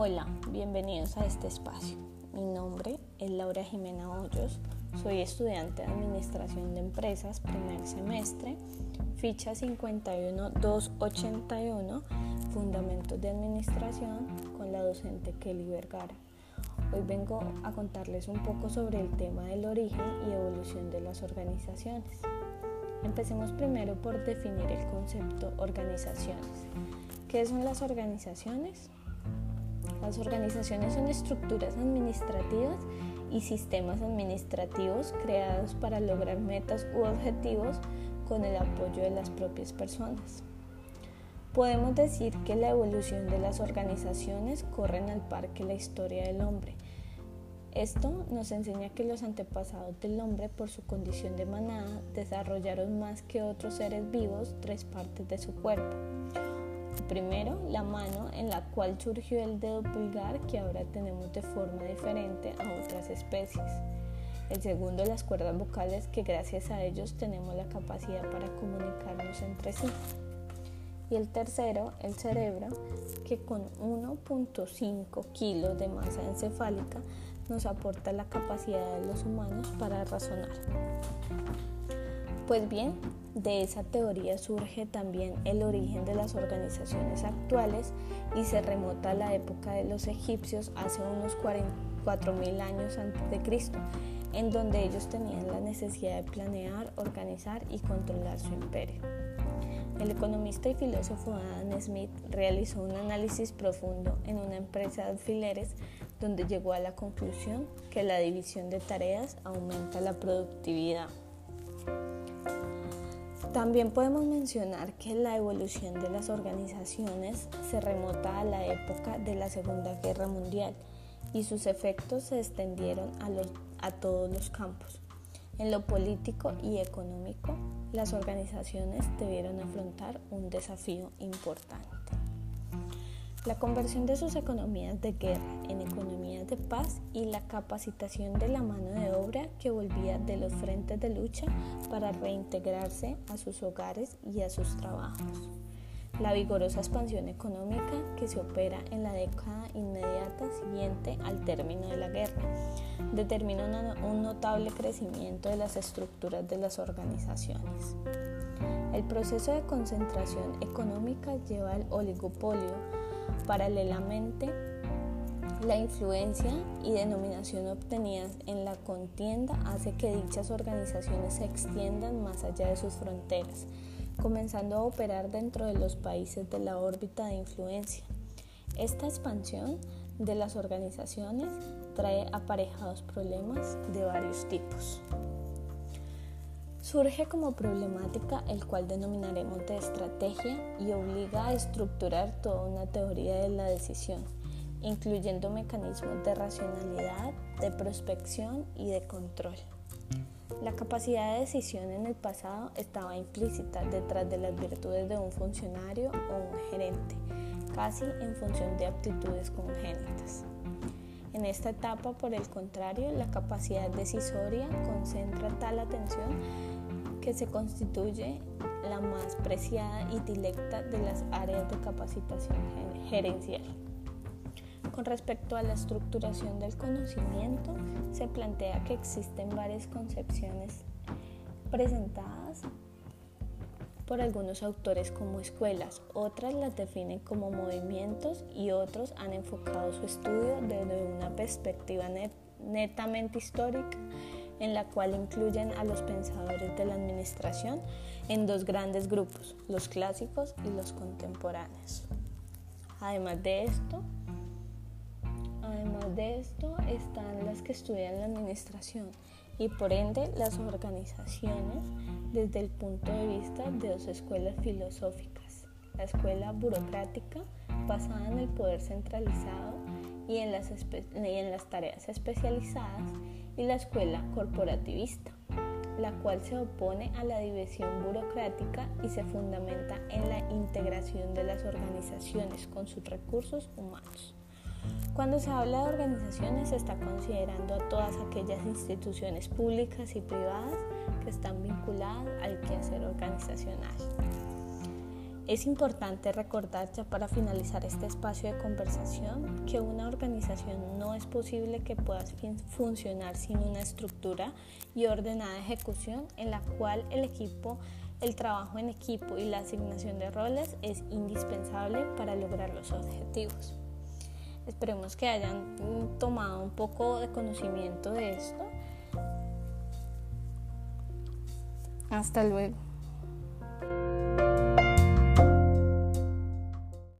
Hola, bienvenidos a este espacio. Mi nombre es Laura Jimena Hoyos, soy estudiante de Administración de Empresas, primer semestre, ficha 51281, Fundamentos de Administración, con la docente Kelly Vergara. Hoy vengo a contarles un poco sobre el tema del origen y evolución de las organizaciones. Empecemos primero por definir el concepto organizaciones. ¿Qué son las organizaciones? Las organizaciones son estructuras administrativas y sistemas administrativos creados para lograr metas u objetivos con el apoyo de las propias personas. Podemos decir que la evolución de las organizaciones corre al par que la historia del hombre. Esto nos enseña que los antepasados del hombre, por su condición de manada, desarrollaron más que otros seres vivos tres partes de su cuerpo Primero, la mano en la cual surgió el dedo pulgar que ahora tenemos de forma diferente a otras especies. El segundo, las cuerdas vocales que gracias a ellos tenemos la capacidad para comunicarnos entre sí. Y el tercero, el cerebro, que con 1.5 kilos de masa encefálica nos aporta la capacidad de los humanos para razonar. Pues bien, de esa teoría surge también el origen de las organizaciones actuales y se remota a la época de los egipcios hace unos 4.000 años antes de Cristo, en donde ellos tenían la necesidad de planear, organizar y controlar su imperio. El economista y filósofo Adam Smith realizó un análisis profundo en una empresa de alfileres donde llegó a la conclusión que la división de tareas aumenta la productividad. También podemos mencionar que la evolución de las organizaciones se remota a la época de la Segunda Guerra Mundial y sus efectos se extendieron a, a todos los campos. En lo político y económico, las organizaciones debieron afrontar un desafío importante la conversión de sus economías de guerra en economías de paz y la capacitación de la mano de obra que volvía de los frentes de lucha para reintegrarse a sus hogares y a sus trabajos. La vigorosa expansión económica que se opera en la década inmediata siguiente al término de la guerra determina un notable crecimiento de las estructuras de las organizaciones. El proceso de concentración económica lleva al oligopolio Paralelamente, la influencia y denominación obtenidas en la contienda hace que dichas organizaciones se extiendan más allá de sus fronteras, comenzando a operar dentro de los países de la órbita de influencia. Esta expansión de las organizaciones trae aparejados problemas de varios tipos. Surge como problemática el cual denominaremos de estrategia y obliga a estructurar toda una teoría de la decisión, incluyendo mecanismos de racionalidad, de prospección y de control. La capacidad de decisión en el pasado estaba implícita detrás de las virtudes de un funcionario o un gerente, casi en función de aptitudes congénitas. En esta etapa, por el contrario, la capacidad decisoria concentra tal atención que se constituye la más preciada y directa de las áreas de capacitación gerencial. Con respecto a la estructuración del conocimiento, se plantea que existen varias concepciones presentadas por algunos autores como escuelas, otras las definen como movimientos y otros han enfocado su estudio desde una perspectiva netamente histórica en la cual incluyen a los pensadores de la administración en dos grandes grupos, los clásicos y los contemporáneos. Además de esto, además de esto están las que estudian la administración y por ende las organizaciones desde el punto de vista de dos escuelas filosóficas, la escuela burocrática basada en el poder centralizado y en las, y en las tareas especializadas y la escuela corporativista, la cual se opone a la división burocrática y se fundamenta en la integración de las organizaciones con sus recursos humanos. Cuando se habla de organizaciones se está considerando a todas aquellas instituciones públicas y privadas que están vinculadas al quehacer organizacional. Es importante recordar ya para finalizar este espacio de conversación que una organización no es posible que pueda funcionar sin una estructura y ordenada ejecución en la cual el equipo, el trabajo en equipo y la asignación de roles es indispensable para lograr los objetivos. Esperemos que hayan tomado un poco de conocimiento de esto. Hasta luego.